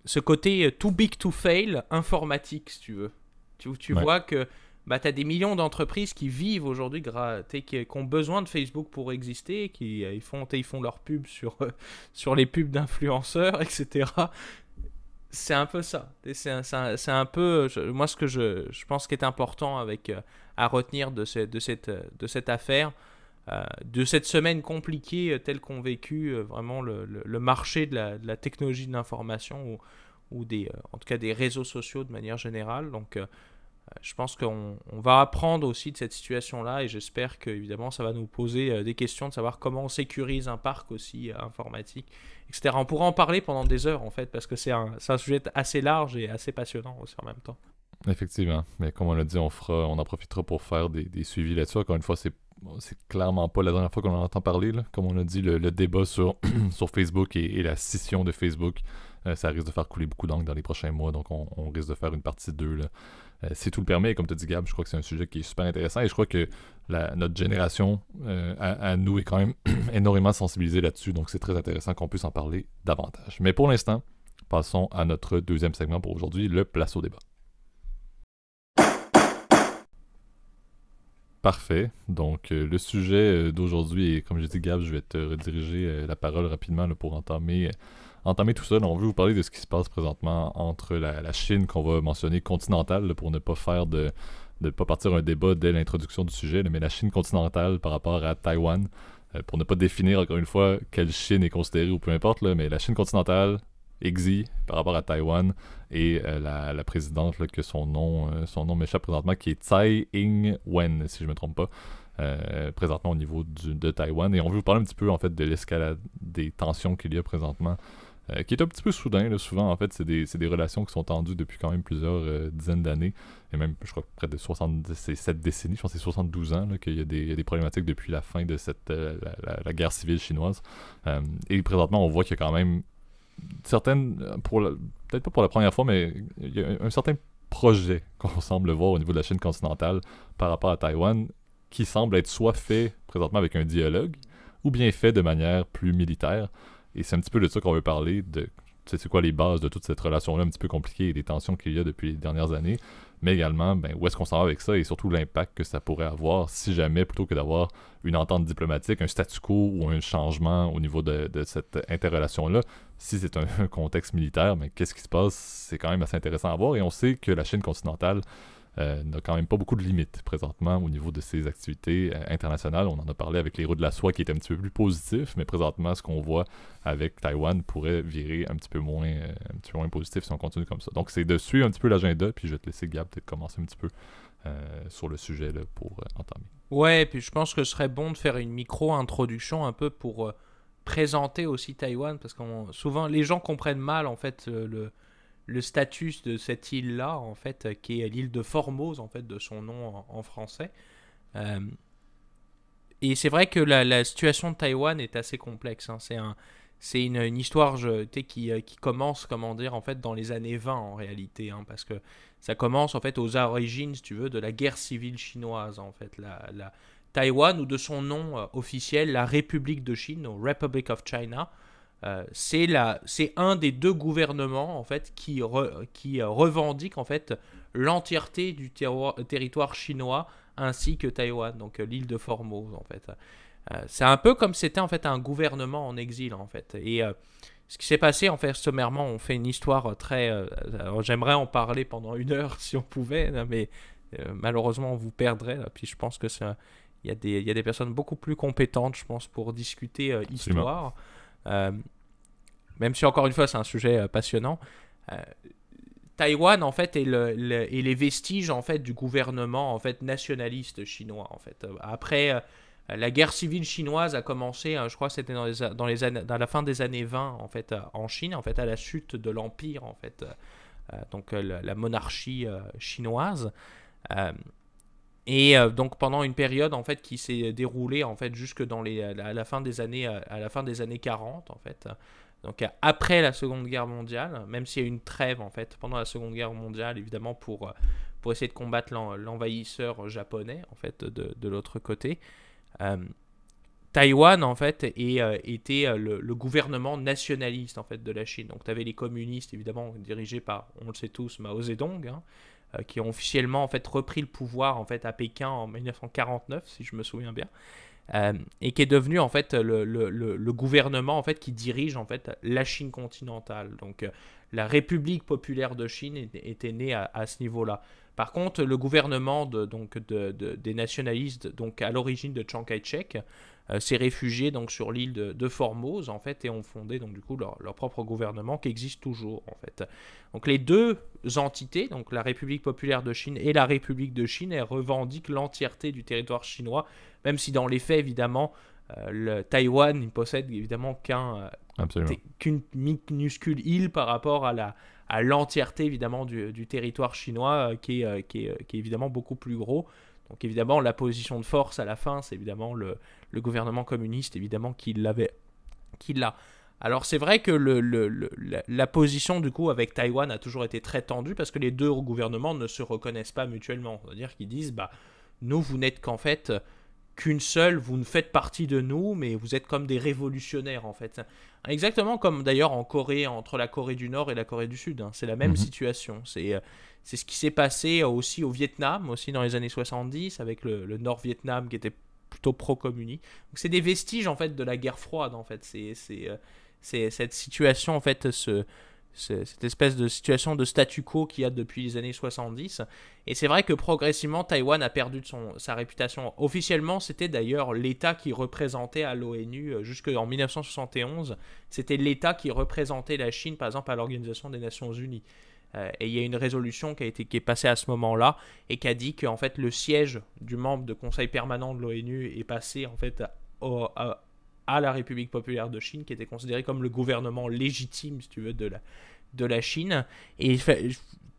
ce côté too big to fail informatique, si tu veux. Tu, tu vois que bah, tu as des millions d'entreprises qui vivent aujourd'hui, qui, qui, ont besoin de Facebook pour exister, qui euh, ils font, ils font leur pub sur, euh, sur les pubs d'influenceurs, etc. C'est un peu ça. C'est un, un, peu, moi, ce que je, je pense qui est important avec, euh, à retenir de, de, cette, de cette affaire, de cette semaine compliquée telle qu'ont vécu vraiment le, le, marché de la, de la technologie de l'information ou, ou des, en tout cas des réseaux sociaux de manière générale. Donc, je pense qu'on va apprendre aussi de cette situation-là et j'espère que évidemment ça va nous poser euh, des questions de savoir comment on sécurise un parc aussi euh, informatique, etc. On pourra en parler pendant des heures en fait parce que c'est un, sujet assez large et assez passionnant aussi en même temps. Effectivement, mais comme on l'a dit, on en profitera pour faire des, suivis là-dessus. Encore une fois, c'est clairement pas la dernière fois qu'on en entend parler. Comme on a dit, le, débat sur, sur Facebook et, la scission de Facebook, euh, ça risque de faire couler beaucoup d'encre dans les prochains mois. Donc on, on risque de faire une partie 2 euh, si tout le permet, comme tu dit Gab, je crois que c'est un sujet qui est super intéressant et je crois que notre génération euh, à, nous est quand même énormément sensibilisée là-dessus, donc c'est très intéressant qu'on puisse en parler davantage. Mais pour l'instant, passons à notre deuxième segment pour aujourd'hui, le place au débat. Parfait. Donc, euh, le sujet d'aujourd'hui, et comme je dit Gab, je vais te rediriger la parole rapidement pour entamer entamer tout ça, on veut vous parler de ce qui se passe présentement entre la, Chine qu'on va mentionner continentale pour ne pas faire de ne pas partir un débat dès l'introduction du sujet, mais la Chine continentale par rapport à Taïwan, euh, pour ne pas définir encore une fois quelle Chine est considérée ou peu importe, mais la Chine continentale, Xi par rapport à Taïwan et euh, la, présidente que son nom euh, son nom m'échappe présentement qui est Tsai Ing-wen si je me trompe pas présentement au niveau de Taïwan. Et on veut vous parler un petit peu en fait de l'escalade des tensions qu'il y a présentement euh, qui est un petit peu soudain. Souvent, en fait, c'est des, des, relations qui sont tendues depuis quand même plusieurs euh, dizaines d'années, et même, je crois, près de 77 décennies, je pense que c'est 72 ans qu'il y, a des problématiques depuis la fin de cette, euh, la, guerre civile chinoise. et présentement, on voit qu'il y a quand même certaines, peut-être pas pour la première fois, mais il y a un, certain projet qu'on semble voir au niveau de la Chine continentale par rapport à Taïwan, qui semble être soit fait présentement avec un dialogue, ou bien fait de manière plus militaire. Et c'est un petit peu de ça qu'on veut parler, de c'est quoi les bases de toute cette relation-là un petit peu compliquée et des tensions qu'il y a depuis les dernières années, mais également ben, où est-ce qu'on s'en va avec ça et surtout l'impact que ça pourrait avoir si jamais, plutôt que d'avoir une entente diplomatique, un statu quo ou un changement au niveau de, cette interrelation-là, si c'est un, contexte militaire, mais qu'est-ce qui se passe, c'est quand même assez intéressant à voir et on sait que la Chine continentale euh, n'a quand même pas beaucoup de limites présentement au niveau de ses activités euh, internationales. On en a parlé avec les roues de la soie qui est un petit peu plus positif, mais présentement, ce qu'on voit avec Taïwan pourrait virer un petit peu moins, euh, un petit moins positif si on continue comme ça. Donc, c'est de suivre un petit peu l'agenda, puis je vais te laisser, Gab, peut-être commencer un petit peu sur le sujet là, pour entamer. Ouais, puis je pense que ce serait bon de faire une micro-introduction un peu pour présenter aussi Taïwan, parce que souvent les gens comprennent mal en fait le le statut de cette île-là, en fait, qui est l'île de Formose, en fait, de son nom en, français. Euh, et c'est vrai que la, situation de Taïwan est assez complexe. Hein. C'est un, c'est une, histoire je, qui, euh, qui commence, comment dire, en fait, dans les années 20 en réalité, hein, parce que ça commence en fait aux origines, si tu veux, de la guerre civile chinoise, en fait, la, la Taïwan ou de son nom euh, officiel, la République de Chine, ou Republic of China. Euh, c'est un des deux gouvernements en fait qui, qui euh, revendique en fait l'entièreté du territoire chinois ainsi que Taïwan, donc euh, l'île de Formose en fait. c'est un peu comme c'était en fait un gouvernement en exil en fait. Et ce qui s'est passé en fait sommairement, on fait une histoire très. J'aimerais en parler pendant une heure si on pouvait, mais malheureusement on vous perdrait. Puis je pense que il y, a des, y a des personnes beaucoup plus compétentes, je pense, pour discuter histoire. Euh, même si encore une fois c'est un sujet euh, passionnant. Euh, Taïwan en fait est, le, les vestiges en fait du gouvernement en fait nationaliste chinois en fait. Après la guerre civile chinoise a commencé, je crois c'était dans, les, dans la fin des années 20 en fait en Chine en fait à la chute de l'empire en fait donc la, monarchie chinoise. Et euh, donc pendant une période en fait qui s'est déroulée en fait jusque dans les à la fin des années à la fin des années 40 en fait. Donc après la Seconde Guerre mondiale, même s'il y a eu une trêve en fait pendant la Seconde Guerre mondiale évidemment pour pour essayer de combattre l'envahisseur japonais en fait de, de l'autre côté. Euh, Taïwan en fait euh, était le, gouvernement nationaliste en fait de la Chine. Donc tu avais les communistes évidemment dirigés par on le sait tous Mao Zedong hein, euh, qui ont officiellement en fait repris le pouvoir en fait à Pékin en 1949 si je me souviens bien. Euh, et qui est devenu en fait le, le, le, gouvernement en fait qui dirige en fait la Chine continentale. Donc euh, la République populaire de Chine était née à, ce niveau-là. Par contre, le gouvernement donc de, des nationalistes, donc à l'origine de Chiang Kai-shek, euh, s'est réfugié donc sur l'île de, Formose en fait et ont fondé donc du coup leur, propre gouvernement qui existe toujours en fait. Donc les deux entités, donc la République populaire de Chine et la République de Chine, elles revendiquent l'entièreté du territoire chinois, même si dans les faits évidemment euh, le Taïwan ne possède évidemment qu'un euh, qu'une minuscule île par rapport à la à l'entièreté évidemment du, territoire chinois qui, est, qui, est, qui, est, évidemment beaucoup plus gros. Donc évidemment, la position de force à la fin, c'est évidemment le, gouvernement communiste, évidemment, qui l'avait, qui l'a. Alors c'est vrai que le, la, position du coup avec Taïwan a toujours été très tendue parce que les deux gouvernements ne se reconnaissent pas mutuellement. C'est-à-dire qu'ils disent, bah, nous, vous n'êtes qu'en fait qu'une seule, vous ne faites partie de nous, mais vous êtes comme des révolutionnaires en fait. Exactement comme d'ailleurs en Corée, entre la Corée du Nord et la Corée du Sud. Hein. C'est la même mhm. situation. C'est euh, c'est ce qui s'est passé aussi au Vietnam, aussi dans les années 70, avec le, Nord-Vietnam qui était plutôt pro-communiste. c'est des vestiges en fait de la guerre froide en fait. C'est euh, c'est cette situation en fait ce, cette espèce de situation de statu quo qu'il y a depuis les années 70. Et c'est vrai que progressivement, Taïwan a perdu son, sa réputation. Officiellement, c'était d'ailleurs l'État qui représentait à l'ONU euh, jusqu'en 1971. C'était l'État qui représentait la Chine, par exemple, à l'Organisation des Nations Unies. Et il y a une résolution qui a été qui est passée à ce moment-là et qui a dit qu'en fait le siège du membre de conseil permanent de l'ONU est passé en fait à, à, la République populaire de Chine, qui était considéré comme le gouvernement légitime, si tu veux, de la, de la Chine. Et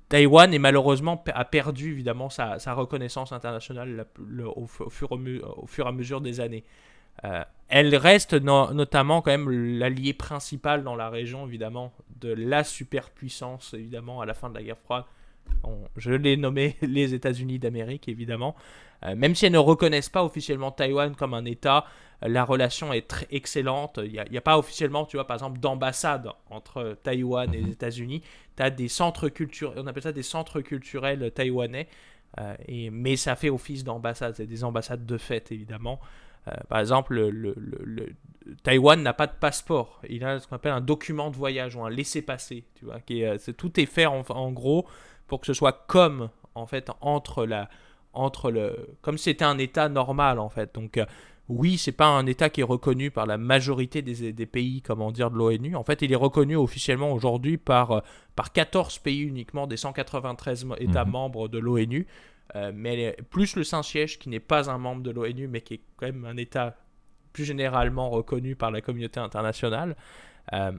Taïwan est malheureusement a perdu évidemment sa, reconnaissance internationale au, fur, au, fur, et à mesure des années. Euh, elle reste notamment quand même l'allié principal dans la région évidemment de la superpuissance évidemment à la fin de la guerre froide. je l'ai nommé les États-Unis d'Amérique évidemment. Euh, même si elles ne reconnaissent pas officiellement Taïwan comme un État, la relation est très excellente. Il n'y a, pas officiellement, tu vois, par exemple, d'ambassade entre Taïwan et les mhm. États-Unis. Tu as des centres culturels, on appelle ça des centres culturels taïwanais, euh, et, mais ça fait office d'ambassade. C'est des ambassades de fait, évidemment. Euh, par exemple, le, Taïwan n'a pas de passeport. Il a ce qu'on appelle un document de voyage ou un laissez-passer. Tu vois, qui est, tout est fait en, en, gros pour que ce soit comme en fait entre la entre le comme c'était un État normal en fait. Donc euh, oui, c'est pas un État qui est reconnu par la majorité des, des pays, comment dire, de l'ONU. En fait, il est reconnu officiellement aujourd'hui par, euh, par 14 pays uniquement des 193 États mhm. membres de l'ONU. Euh, mais plus le Saint-Siège, qui n'est pas un membre de l'ONU, mais qui est quand même un État plus généralement reconnu par la communauté internationale. Euh,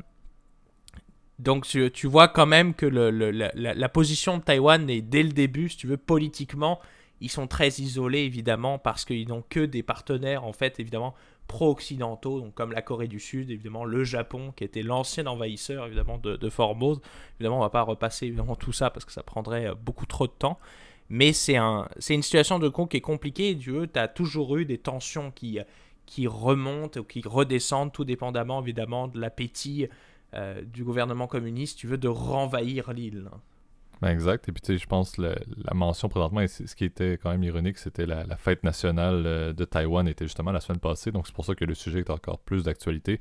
donc tu, vois quand même que la, position de Taïwan est dès le début, si tu veux, politiquement, ils sont très isolés évidemment parce qu'ils n'ont que des partenaires en fait évidemment pro-occidentaux, donc comme la Corée du Sud, évidemment le Japon qui était l'ancien envahisseur évidemment de, de Formose. Évidemment on va pas repasser évidemment tout ça parce que ça prendrait euh, beaucoup trop de temps. Mais c'est un, une situation de con qui est compliquée. Tu as toujours eu des tensions qui, qui remontent ou qui redescendent, tout dépendamment évidemment de l'appétit euh, du gouvernement communiste, tu veux, de renvahir l'île. Ben exact. Et puis, tu sais, je pense que la, mention présentement, et ce qui était quand même ironique, c'était la, fête nationale euh, de Taïwan était justement la semaine passée. Donc, c'est pour ça que le sujet est encore plus d'actualité.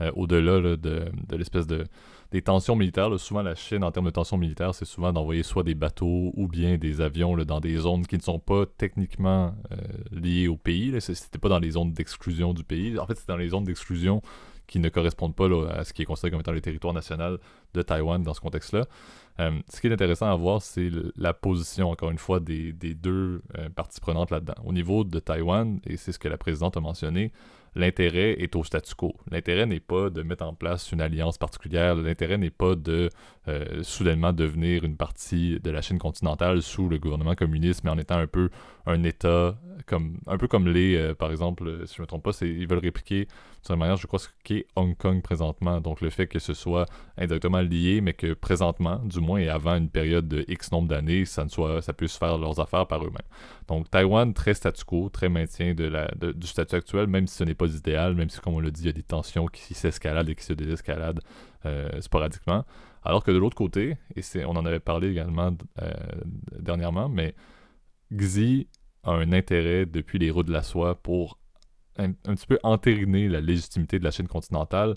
Euh, au-delà de, l'espèce de des tensions militaires. souvent, la Chine, en termes de tensions militaires, c'est souvent d'envoyer soit des bateaux ou bien des avions dans des zones qui ne sont pas techniquement euh, liées au pays. C'était pas dans les zones d'exclusion du pays. En fait, c'est dans les zones d'exclusion qui ne correspondent pas à ce qui est considéré comme étant le territoire national de Taïwan dans ce contexte-là. Euh, ce qui est intéressant à voir, c'est la position, encore une fois, des, deux parties prenantes là-dedans. Au niveau de Taïwan, et c'est ce que la présidente a mentionné, l'intérêt est au statu quo. L'intérêt n'est pas de mettre en place une alliance particulière. L'intérêt n'est pas de euh, soudainement devenir une partie de la Chine continentale sous le gouvernement communiste, mais en étant un peu un État, comme, un peu comme les, euh, par exemple, si je ne me trompe pas, ils veulent répliquer manière, je crois, ce qu'est Hong Kong présentement. Donc le fait que ce soit indirectement lié, mais que présentement, du moins et avant une période de X nombre d'années, ça, ne soit, ça puisse faire leurs affaires par eux-mêmes. Donc Taïwan, très statu quo, très maintien de la, du statut actuel, même si ce n'est pas idéal, même si, comme on l'a dit, il y a des tensions qui s'escaladent et qui se désescaladent euh, sporadiquement. Alors que de l'autre côté, et on en avait parlé également euh, dernièrement, mais Xi a un intérêt depuis les roues de la soie pour un, petit peu entériner la légitimité de la Chine continentale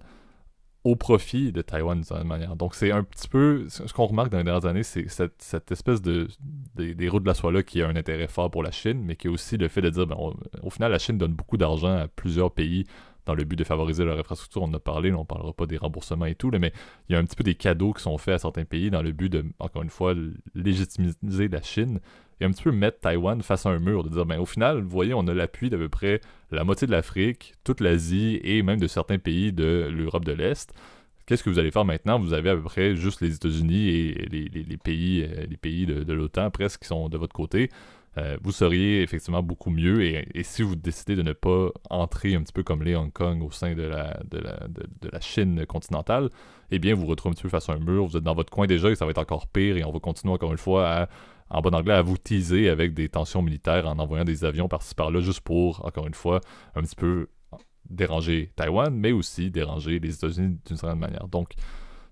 au profit de Taïwan d'une certaine manière. Donc c'est un petit peu, ce qu'on remarque dans les dernières années, c'est cette, espèce de, des roues de la soie-là qui a un intérêt fort pour la Chine, mais qui est aussi le fait de dire, ben, au final, la Chine donne beaucoup d'argent à plusieurs pays dans le but de favoriser leur infrastructure. On en a parlé, on ne parlera pas des remboursements et tout, mais il y a un petit peu des cadeaux qui sont faits à certains pays dans le but de, encore une fois, légitimiser la Chine et un petit peu mettre Taïwan face à un mur, de dire, ben, au final, vous voyez, on a l'appui d'à peu près la moitié de l'Afrique, toute l'Asie et même de certains pays de l'Europe de l'Est. Qu'est-ce que vous allez faire maintenant? Vous avez à peu près juste les États-Unis et les, pays, les pays de, de l'OTAN presque qui sont de votre côté. Euh, vous seriez effectivement beaucoup mieux. Et, si vous décidez de ne pas entrer un petit peu comme les Hong Kong au sein de la, de la, de, la Chine continentale, eh bien, vous retrouvez un petit peu face à un mur. Vous êtes dans votre coin déjà et ça va être encore pire. Et on va continuer encore une fois à en bon anglais, à vous teaser avec des tensions militaires en envoyant des avions par-ci par-là, juste pour, encore une fois, un petit peu déranger Taïwan, mais aussi déranger les États-Unis d'une certaine manière. Donc,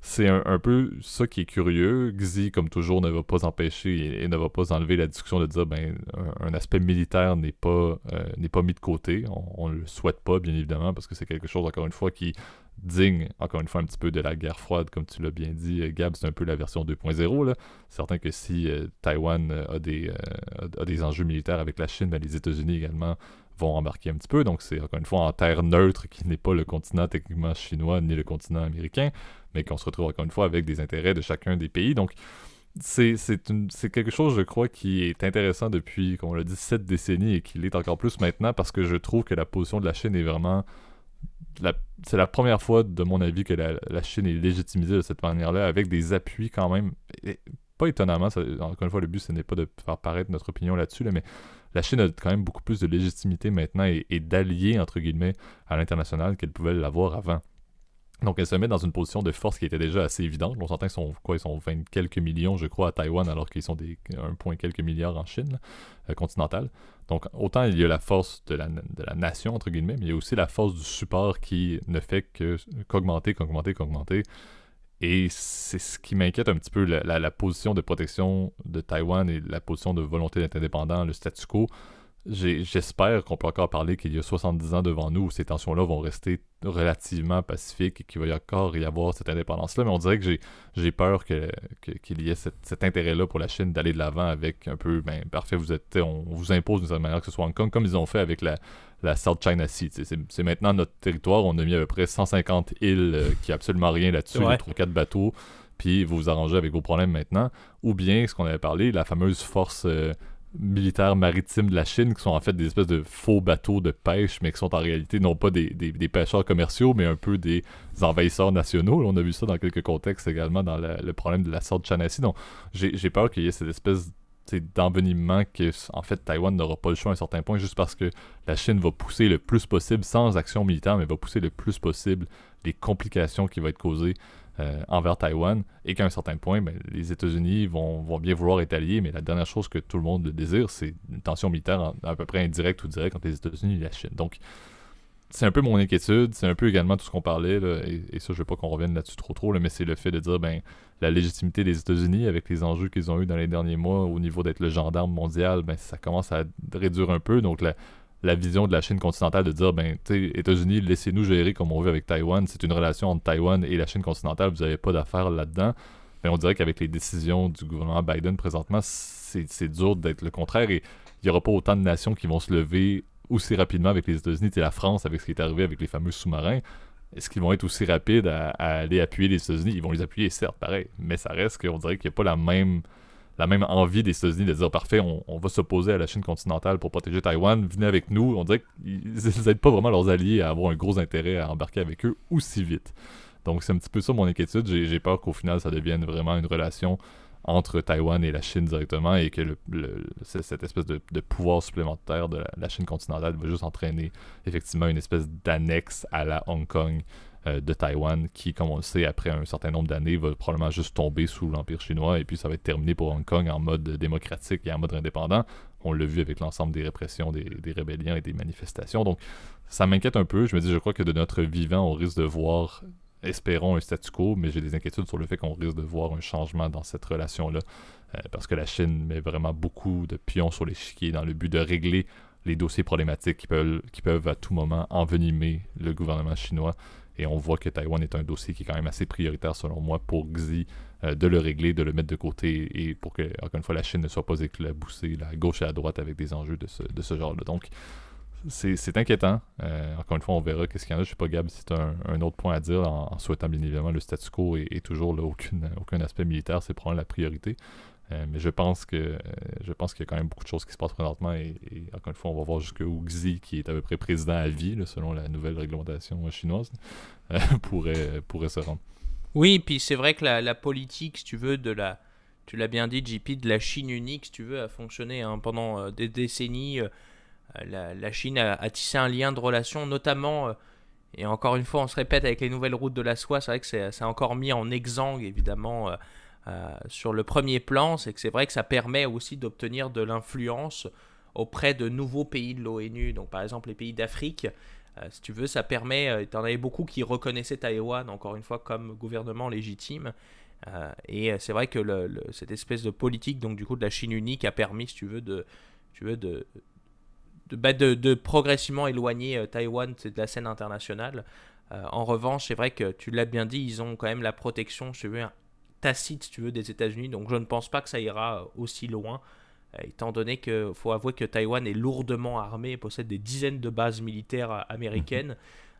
c'est un, peu ça qui est curieux. Xi, comme toujours, ne va pas empêcher et, ne va pas enlever la discussion de dire ben un, aspect militaire n'est pas euh, pas mis de côté. On, ne le souhaite pas, bien évidemment, parce que c'est quelque chose, encore une fois, qui digne, encore une fois, un petit peu de la guerre froide, comme tu l'as bien dit, euh, Gab, c'est un peu la version 2.0. C'est certain que si euh, Taïwan a des, a des enjeux militaires avec la Chine, ben, les États-Unis également vont embarquer un petit peu. Donc c'est encore une fois en terre neutre qui n'est pas le continent techniquement chinois ni le continent américain mais qu'on se retrouve encore une fois avec des intérêts de chacun des pays. Donc, c'est quelque chose, je crois, qui est intéressant depuis, comme on l'a dit, sept décennies et qui l'est encore plus maintenant parce que je trouve que la position de la Chine est vraiment. C'est la première fois, de mon avis, que la, Chine est légitimisée de cette manière-là, avec des appuis quand même. pas étonnamment, encore une fois, le but, ce n'est pas de faire paraître notre opinion là-dessus, mais la Chine a quand même beaucoup plus de légitimité maintenant et, et d'alliés, entre guillemets, à l'international qu'elle pouvait l'avoir avant. Donc elle se met dans une position de force qui était déjà assez évidente. On s'entend qu'ils sont quoi, ils sont 20 quelques millions, je crois, à Taïwan, alors qu'ils sont des 1 point quelques milliards en Chine euh, continentale. Donc autant il y a la force de la, de la, nation, entre guillemets, mais il y a aussi la force du support qui ne fait que qu'augmenter, qu'augmenter, qu'augmenter. Et c'est ce qui m'inquiète un petit peu, la, la, position de protection de Taïwan et la position de volonté d'être indépendant, le statu quo j'espère qu'on peut encore parler qu'il y a 70 ans devant nous où ces tensions-là vont rester relativement pacifiques et qu'il va y encore y avoir cette indépendance-là. Mais on dirait que j'ai peur qu'il que, y ait cet intérêt-là pour la Chine d'aller de l'avant avec un peu, ben parfait, vous êtes, on vous impose d'une certaine manière que ce soit Hong Kong, comme ils ont fait avec la, la South China Sea. C'est maintenant notre territoire. On a mis à peu près 150 îles euh, qui a absolument rien là-dessus, ouais. 3-4 bateaux, puis vous vous arrangez avec vos problèmes maintenant. Ou bien, ce qu'on avait parlé, la fameuse force. Euh, militaires maritimes de la Chine qui sont en fait des espèces de faux bateaux de pêche, mais qui sont en réalité non pas des, pêcheurs commerciaux, mais un peu des envahisseurs nationaux. on a vu ça dans quelques contextes également dans le problème de la sorte Chanassi. Donc j'ai peur qu'il y ait cette espèce d'envenimement que en fait Taïwan n'aura pas le choix à un certain point juste parce que la Chine va pousser le plus possible sans action militaire mais va pousser le plus possible les complications qui vont être causées euh, envers Taïwan et qu'à un certain point, ben, les États-Unis vont, bien vouloir être alliés, mais la dernière chose que tout le monde désire, c'est une tension militaire à peu près indirecte ou directe entre les États-Unis et la Chine. Donc, c'est un peu mon inquiétude, c'est un peu également tout ce qu'on parlait, et, ça, je veux pas qu'on revienne là-dessus trop trop, mais c'est le fait de dire, ben, la légitimité des États-Unis avec les enjeux qu'ils ont eu dans les derniers mois au niveau d'être le gendarme mondial, ben, ça commence à réduire un peu. Donc, la, la vision de la Chine continentale de dire, ben, tu États-Unis, laissez-nous gérer comme on veut avec Taïwan. C'est une relation entre Taïwan et la Chine continentale, vous n'avez pas d'affaires là-dedans. Mais on dirait qu'avec les décisions du gouvernement Biden présentement, c'est dur d'être le contraire et il n'y aura pas autant de nations qui vont se lever aussi rapidement avec les États-Unis. et la France, avec ce qui est arrivé avec les fameux sous-marins, est-ce qu'ils vont être aussi rapides à, à aller appuyer les États-Unis? Ils vont les appuyer, certes, pareil, mais ça reste qu'on dirait qu'il n'y a pas la même la même envie des États-Unis de dire parfait, on, va s'opposer à la Chine continentale pour protéger Taïwan, venez avec nous. On dirait qu'ils n'aident pas vraiment leurs alliés à avoir un gros intérêt à embarquer avec eux aussi vite. Donc c'est un petit peu ça mon inquiétude. J'ai peur qu'au final ça devienne vraiment une relation entre Taïwan et la Chine directement et que cette espèce de, pouvoir supplémentaire de la, Chine continentale va juste entraîner effectivement une espèce d'annexe à la Hong Kong euh, de Taïwan qui, comme on le sait, après un certain nombre d'années, va probablement juste tomber sous l'Empire chinois et puis ça va être terminé pour Hong Kong en mode démocratique et en mode indépendant. On l'a vu avec l'ensemble des répressions, des, rébellions et des manifestations. Donc ça m'inquiète un peu. Je me dis, je crois que de notre vivant, on risque de voir, espérons, un statu quo, mais j'ai des inquiétudes sur le fait qu'on risque de voir un changement dans cette relation-là. Euh, parce que la Chine met vraiment beaucoup de pions sur l'échiquier dans le but de régler les dossiers problématiques qui peuvent, qui peuvent à tout moment envenimer le gouvernement chinois. Et on voit que Taïwan est un dossier qui est quand même assez prioritaire, selon moi, pour Xi euh, de le régler, de le mettre de côté et pour que, encore une fois, la Chine ne soit pas éclaboussée à gauche et à droite avec des enjeux de ce, genre-là. Donc, c'est inquiétant. Euh, encore une fois, on verra qu'est-ce qu'il y en a. Je ne sais pas, Gab, si tu as un, autre point à dire en, souhaitant bien évidemment le statu quo et, toujours aucune, aucun aspect militaire, c'est probablement la priorité. Euh, mais je pense que euh, je pense qu'il y a quand même beaucoup de choses qui se passent présentement et, encore une fois, on va voir jusqu'où Xi, qui est à peu près président à vie, selon la nouvelle réglementation chinoise, euh, pourrait, pourrait se rendre. Oui, puis c'est vrai que la, politique, si tu veux, de la, tu l'as bien dit, JP, de la Chine unique, si tu veux, a fonctionné hein, pendant des décennies. La, Chine a, tissé un lien de relation, notamment, et encore une fois, on se répète avec les nouvelles routes de la soie, c'est vrai que c'est encore mis en exsangue, évidemment sur le premier plan, c'est que c'est vrai que ça permet aussi d'obtenir de l'influence auprès de nouveaux pays de l'ONU, donc par exemple les pays d'Afrique. Euh, si tu veux, ça permet, euh, tu en avais beaucoup qui reconnaissaient Taïwan, encore une fois, comme gouvernement légitime. et c'est vrai que cette espèce de politique, donc du coup de la Chine unique, a permis, si tu veux, de, tu veux, de, bah, de, progressivement éloigner Taïwan de la scène internationale. en revanche, c'est vrai que tu l'as bien dit, ils ont quand même la protection, je veux, tacite, si tu veux, des États-Unis. Donc je ne pense pas que ça ira aussi loin, euh, étant donné qu'il faut avouer que Taïwan est lourdement armé et possède des dizaines de bases militaires euh, américaines.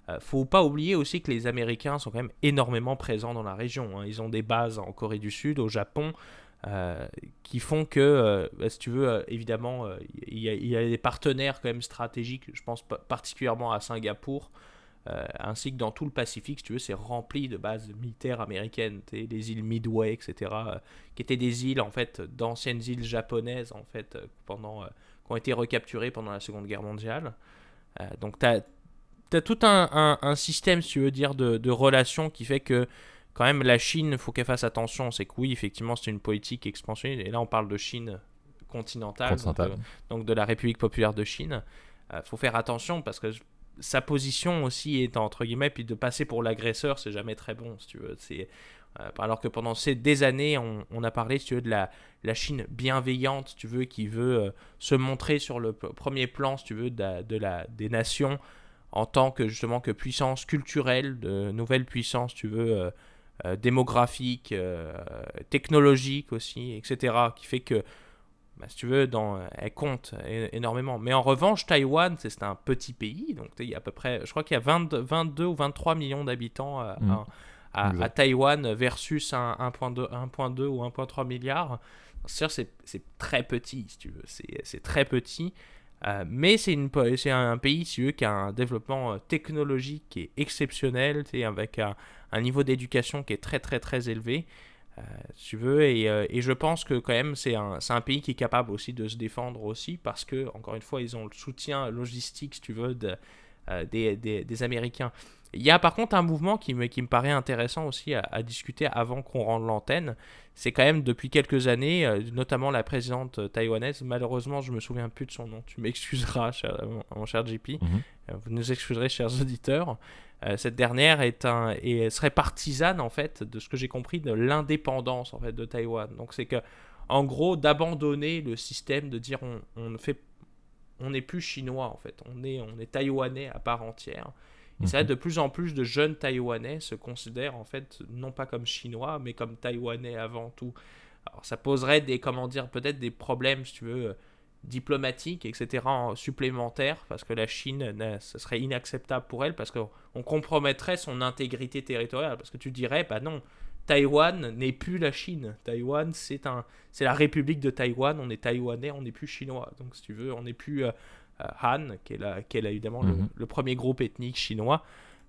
ne euh, faut pas oublier aussi que les Américains sont quand même énormément présents dans la région. Hein. Ils ont des bases en Corée du Sud, au Japon, qui font que, bah, si tu veux, évidemment, il y, y, a des partenaires quand même stratégiques, je pense particulièrement à Singapour, euh, ainsi que dans tout le Pacifique, si tu veux, c'est rempli de bases militaires américaines, les îles Midway, etc., euh, qui étaient des îles, en fait, d'anciennes îles japonaises, en fait, euh, pendant, qui ont été recapturées pendant la Seconde Guerre mondiale. donc, tu as, as, tout un, un, système, si tu veux dire, de, de relations qui fait que, quand même, la Chine, il faut qu'elle fasse attention. C'est que oui, effectivement, c'est une politique expansionniste, et là, on parle de Chine continentale, Donc, de, la République populaire de Chine. Il faut faire attention parce que sa position aussi est entre guillemets, puis de passer pour l'agresseur, c'est jamais très bon, si tu veux. C'est, euh, alors que pendant ces des années, on, a parlé, si tu veux, de la, la Chine bienveillante, tu veux, qui veut euh, se montrer sur le premier plan, si tu veux, de, la, des nations en tant que justement que puissance culturelle, de nouvelle puissance, tu veux, euh, démographique, technologique aussi, etc., qui fait que bah, si tu veux, dans, elle compte énormément. Mais en revanche, Taïwan, c'est un petit pays, donc il y a à peu près, je crois qu'il y a 22 ou 23 millions d'habitants à, mm. à, Taïwan versus 1,2 ou 1,3 milliard. C'est très petit, si tu veux, c'est très petit. Euh, mais c'est un, pays si veux, qui a un développement euh, technologique qui est exceptionnel, avec un, un niveau d'éducation qui est très très très élevé. Euh, tu veux. Euh, et, je pense que quand même, c'est un, un, pays qui est capable aussi de se défendre aussi parce que, encore une fois, ils ont le soutien logistique, si tu veux, de, euh, des, des, Américains. Il y a par contre un mouvement qui me, qui me paraît intéressant aussi à, discuter avant qu'on rende l'antenne. C'est quand même depuis quelques années, notamment la présidente taïwanaise, malheureusement je me souviens plus de son nom, tu m'excuseras mon, cher JP, mhm. vous nous excuserez chers auditeurs. Euh, cette dernière est un, et serait partisane en fait de ce que j'ai compris de l'indépendance en fait de Taïwan. Donc c'est que en gros d'abandonner le système de dire on, on ne fait on n'est plus chinois en fait, on est on est taïwanais à part entière. Et ça, mhm. de plus en plus de jeunes taïwanais se considèrent en fait non pas comme chinois mais comme taïwanais avant tout. Alors ça poserait des comment dire peut-être des problèmes si tu veux diplomatique, etc., supplémentaires, parce que la Chine, ce serait inacceptable pour elle, parce qu'on compromettrait son intégrité territoriale, parce que tu dirais, bah non, Taïwan n'est plus la Chine. Taïwan, c'est un, c'est la République de Taïwan. On est taïwanais, on n'est plus chinois. Donc, si tu veux, on n'est plus euh, euh, Han, qui est, la, qui est évidemment mhm. le, premier groupe ethnique chinois.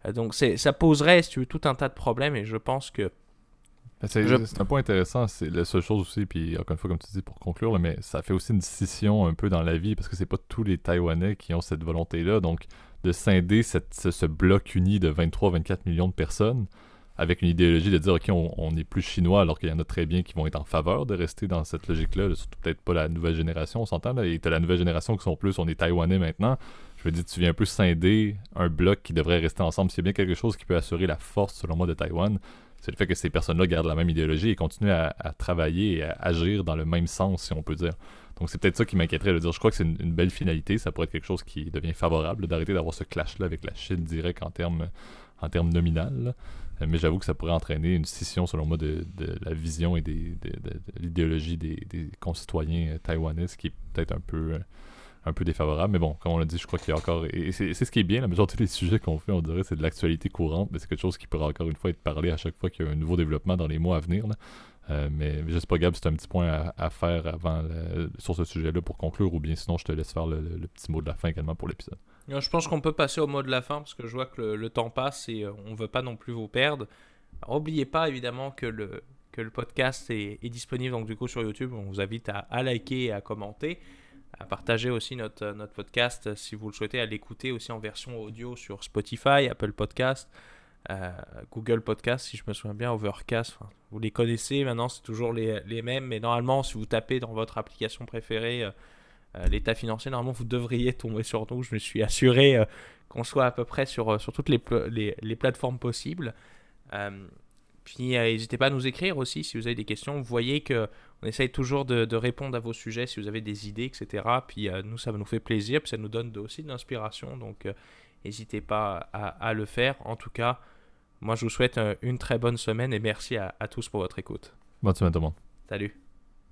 Euh, donc, c'est, ça poserait, si tu veux, tout un tas de problèmes. Et je pense que ben, c'est un point intéressant, c'est la seule chose aussi, puis encore une fois, comme tu dis, pour conclure, mais ça fait aussi une scission un peu dans la vie, parce que c'est pas tous les Taïwanais qui ont cette volonté-là, donc de scinder cette, ce, bloc uni de 23-24 millions de personnes, avec une idéologie de dire, OK, on n'est plus chinois, alors qu'il y en a très bien qui vont être en faveur de rester dans cette logique-là, surtout peut-être pas la nouvelle génération, on s'entend, et t'as la nouvelle génération qui sont plus, on est Taïwanais maintenant, je veux dire, tu viens un peu scinder un bloc qui devrait rester ensemble. A bien quelque chose qui peut assurer la force, selon moi, de Taïwan, c'est le fait que ces personnes-là gardent la même idéologie et continuent à, travailler et à agir dans le même sens, si on peut dire. Donc c'est peut-être ça qui m'inquiéterait de dire. Je crois que c'est une, belle finalité. Ça pourrait être quelque chose qui devient favorable d'arrêter d'avoir ce clash-là avec la Chine direct en termes en termes nominal. Mais j'avoue que ça pourrait entraîner une scission, selon moi, de, la vision et de, l'idéologie des, des, concitoyens taïwanais, ce qui est peut-être un peu un peu défavorable. Mais bon, comme on l'a dit, je crois qu'il y a encore. Et c'est ce qui est bien, la majorité des sujets qu'on fait, on dirait, c'est de l'actualité courante, mais c'est quelque chose qui pourra encore une fois être parlé à chaque fois qu'il y a un nouveau développement dans les mois à venir. Euh, mais je sais pas, Gab, c'est un petit point à, faire avant sur ce sujet-là pour conclure, ou bien sinon je te laisse faire le, petit mot de la fin également pour l'épisode. Je pense qu'on peut passer au mot de la fin parce que je vois que le, temps passe et euh, on veut pas non plus vous perdre. N'oubliez pas évidemment que le, que le podcast est, disponible donc du coup sur YouTube. On vous invite à liker et à commenter à partager aussi notre, notre podcast euh, si vous le souhaitez, à l'écouter aussi en version audio sur Spotify, Apple Podcast, euh, Google Podcast, si je me souviens bien, Overcast. vous les connaissez maintenant, c'est toujours les, les, mêmes, mais normalement, si vous tapez dans votre application préférée euh, l'état financier, normalement, vous devriez tomber sur nous. Je me suis assuré qu'on soit à peu près sur, sur toutes les, les, les plateformes possibles. Puis euh, n'hésitez pas à nous écrire aussi si vous avez des questions. Vous voyez que on essaye toujours de, répondre à vos sujets si vous avez des idées, etc. Puis euh, nous, ça nous fait plaisir, puis ça nous donne aussi de l'inspiration. Donc euh, n'hésitez pas à, le faire. En tout cas, moi je vous souhaite une très bonne semaine et merci à, tous pour votre écoute. Bonne semaine tout le monde. Salut.